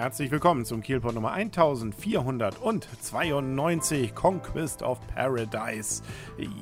Herzlich willkommen zum Kielpot Nummer 1492 Conquest of Paradise.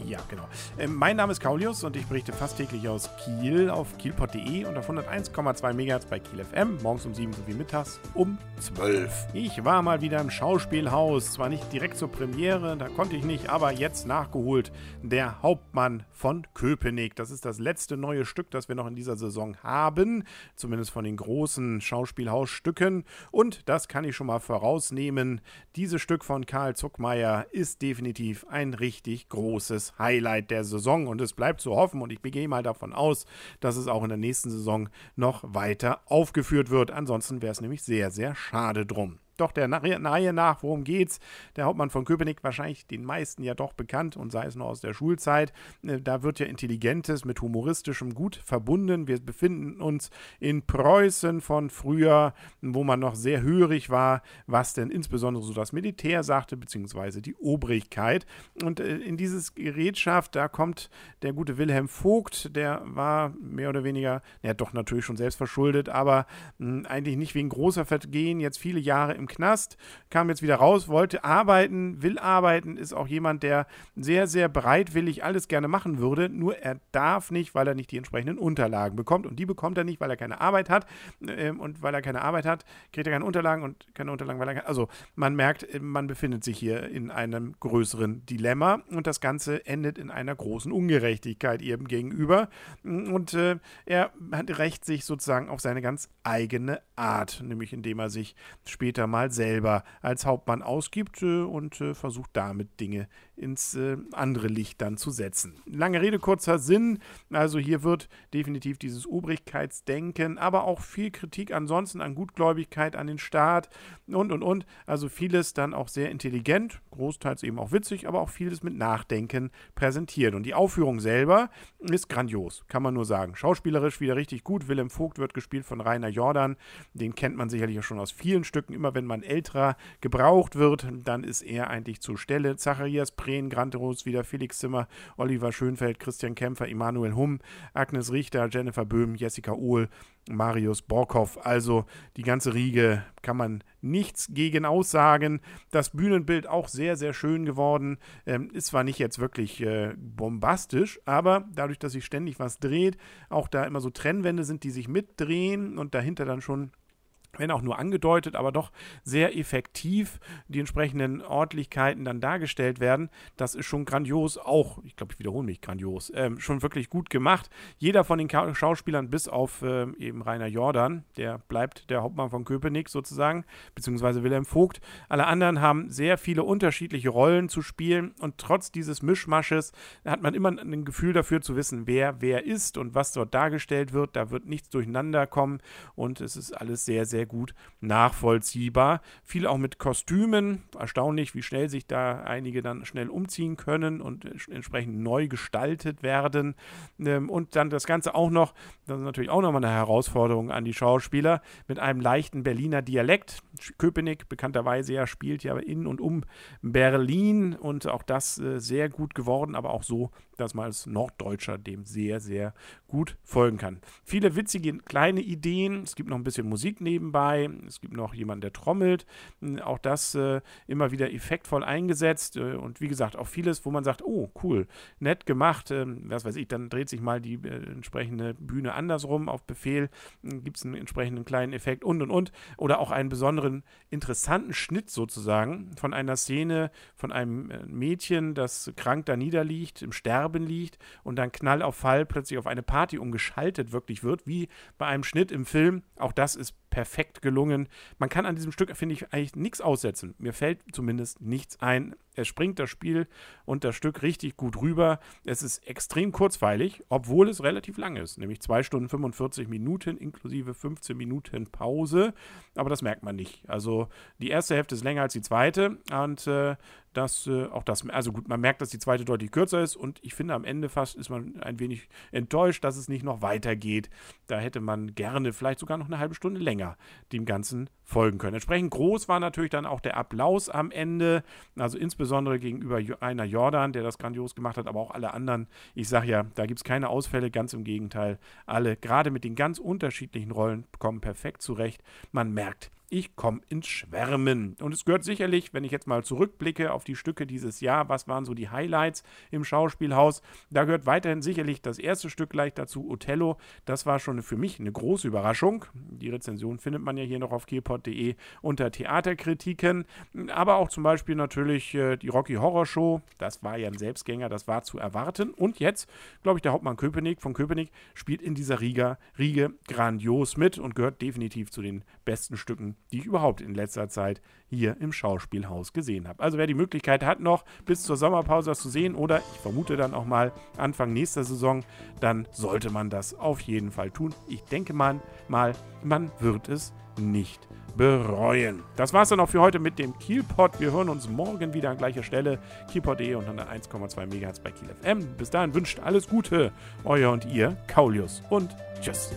Ja, genau. Ähm, mein Name ist Kaulius und ich berichte fast täglich aus Kiel auf kielpot.de und auf 101,2 MHz bei Kiel FM, morgens um 7 sowie mittags um 12. Ich war mal wieder im Schauspielhaus, zwar nicht direkt zur Premiere, da konnte ich nicht, aber jetzt nachgeholt. Der Hauptmann von Köpenick. Das ist das letzte neue Stück, das wir noch in dieser Saison haben, zumindest von den großen Schauspielhausstücken. Und das kann ich schon mal vorausnehmen. Dieses Stück von Karl Zuckmeier ist definitiv ein richtig großes Highlight der Saison. Und es bleibt zu hoffen, und ich gehe mal davon aus, dass es auch in der nächsten Saison noch weiter aufgeführt wird. Ansonsten wäre es nämlich sehr, sehr schade drum. Doch der Reihe nach, worum geht's? Der Hauptmann von Köpenick, wahrscheinlich den meisten ja doch bekannt und sei es nur aus der Schulzeit. Äh, da wird ja Intelligentes mit humoristischem gut verbunden. Wir befinden uns in Preußen von früher, wo man noch sehr hörig war, was denn insbesondere so das Militär sagte, beziehungsweise die Obrigkeit. Und äh, in dieses Gerätschaft, da kommt der gute Wilhelm Vogt, der war mehr oder weniger, ja doch natürlich schon selbst verschuldet, aber mh, eigentlich nicht wegen großer Vergehen, jetzt viele Jahre im Knast, kam jetzt wieder raus, wollte arbeiten, will arbeiten, ist auch jemand, der sehr, sehr bereitwillig alles gerne machen würde, nur er darf nicht, weil er nicht die entsprechenden Unterlagen bekommt. Und die bekommt er nicht, weil er keine Arbeit hat. Ähm, und weil er keine Arbeit hat, kriegt er keine Unterlagen und keine Unterlagen, weil er. Also man merkt, man befindet sich hier in einem größeren Dilemma und das Ganze endet in einer großen Ungerechtigkeit ihm gegenüber. Und äh, er rächt sich sozusagen auf seine ganz eigene Art, nämlich indem er sich später mal mal selber als Hauptmann ausgibt äh, und äh, versucht damit Dinge ins äh, andere Licht dann zu setzen. Lange Rede, kurzer Sinn. Also hier wird definitiv dieses Obrigkeitsdenken, aber auch viel Kritik ansonsten an Gutgläubigkeit, an den Staat und, und, und. Also vieles dann auch sehr intelligent, großteils eben auch witzig, aber auch vieles mit Nachdenken präsentiert. Und die Aufführung selber ist grandios, kann man nur sagen. Schauspielerisch wieder richtig gut. Willem Vogt wird gespielt von Rainer Jordan. Den kennt man sicherlich auch schon aus vielen Stücken. Immer wenn man älterer gebraucht wird, dann ist er eigentlich zur Stelle. Zacharias Prehn, Granteros wieder Felix Zimmer, Oliver Schönfeld, Christian Kämpfer, Emanuel Humm, Agnes Richter, Jennifer Böhm, Jessica Ohl, Marius Borkow. Also die ganze Riege kann man nichts gegen aussagen. Das Bühnenbild auch sehr, sehr schön geworden. Ähm, ist zwar nicht jetzt wirklich äh, bombastisch, aber dadurch, dass sich ständig was dreht, auch da immer so Trennwände sind, die sich mitdrehen und dahinter dann schon wenn auch nur angedeutet, aber doch sehr effektiv die entsprechenden Ordentlichkeiten dann dargestellt werden. Das ist schon grandios, auch, ich glaube, ich wiederhole mich, grandios, ähm, schon wirklich gut gemacht. Jeder von den Schauspielern, bis auf ähm, eben Rainer Jordan, der bleibt der Hauptmann von Köpenick sozusagen, beziehungsweise Wilhelm Vogt. Alle anderen haben sehr viele unterschiedliche Rollen zu spielen und trotz dieses Mischmasches hat man immer ein Gefühl dafür zu wissen, wer wer ist und was dort dargestellt wird. Da wird nichts durcheinander kommen und es ist alles sehr, sehr gut nachvollziehbar. Viel auch mit Kostümen. Erstaunlich, wie schnell sich da einige dann schnell umziehen können und entsprechend neu gestaltet werden. Ähm, und dann das Ganze auch noch, das ist natürlich auch nochmal eine Herausforderung an die Schauspieler, mit einem leichten Berliner Dialekt. Köpenick bekannterweise ja spielt ja in und um Berlin und auch das äh, sehr gut geworden, aber auch so, dass man als Norddeutscher dem sehr, sehr gut folgen kann. Viele witzige kleine Ideen. Es gibt noch ein bisschen Musik nebenbei. Es gibt noch jemanden, der trommelt. Auch das äh, immer wieder effektvoll eingesetzt. Äh, und wie gesagt, auch vieles, wo man sagt, oh, cool, nett gemacht. Ähm, was weiß ich, dann dreht sich mal die äh, entsprechende Bühne andersrum auf Befehl. Gibt es einen entsprechenden kleinen Effekt und und und. Oder auch einen besonderen interessanten Schnitt sozusagen von einer Szene von einem äh, Mädchen, das krank da niederliegt, im Sterben liegt und dann Knall auf Fall plötzlich auf eine Party umgeschaltet wirklich wird, wie bei einem Schnitt im Film. Auch das ist perfekt gelungen. Man kann an diesem Stück, finde ich, eigentlich nichts aussetzen. Mir fällt zumindest nichts ein. Es springt das Spiel und das Stück richtig gut rüber. Es ist extrem kurzweilig, obwohl es relativ lang ist, nämlich 2 Stunden 45 Minuten inklusive 15 Minuten Pause. Aber das merkt man nicht. Also die erste Hälfte ist länger als die zweite und äh, das, äh, auch das, also gut, man merkt, dass die zweite deutlich kürzer ist und ich finde am Ende fast ist man ein wenig enttäuscht, dass es nicht noch weitergeht. Da hätte man gerne vielleicht sogar noch eine halbe Stunde länger dem Ganzen folgen können. Entsprechend groß war natürlich dann auch der Applaus am Ende, also insbesondere gegenüber einer Jordan, der das grandios gemacht hat, aber auch alle anderen. Ich sage ja, da gibt es keine Ausfälle, ganz im Gegenteil. Alle, gerade mit den ganz unterschiedlichen Rollen, kommen perfekt zurecht. Man merkt, ich komme ins Schwärmen. Und es gehört sicherlich, wenn ich jetzt mal zurückblicke auf die Stücke dieses Jahr, was waren so die Highlights im Schauspielhaus, da gehört weiterhin sicherlich das erste Stück gleich dazu, Othello. Das war schon für mich eine große Überraschung. Die Rezension findet man ja hier noch auf kpod.de unter Theaterkritiken. Aber auch zum Beispiel natürlich äh, die Rocky Horror Show. Das war ja ein Selbstgänger, das war zu erwarten. Und jetzt, glaube ich, der Hauptmann Köpenick von Köpenick spielt in dieser Riga, Riege grandios mit und gehört definitiv zu den besten Stücken, die ich überhaupt in letzter Zeit hier im Schauspielhaus gesehen habe. Also wer die Möglichkeit hat, noch bis zur Sommerpause das zu sehen oder ich vermute dann auch mal Anfang nächster Saison, dann sollte man das auf jeden Fall tun. Ich denke mal, mal man wird es nicht bereuen. Das war es dann auch für heute mit dem Kielpot. Wir hören uns morgen wieder an gleicher Stelle. Kielpot.de und 101,2 MHz bei Kiel FM. Bis dahin wünscht alles Gute. Euer und ihr, Kaulius und tschüss.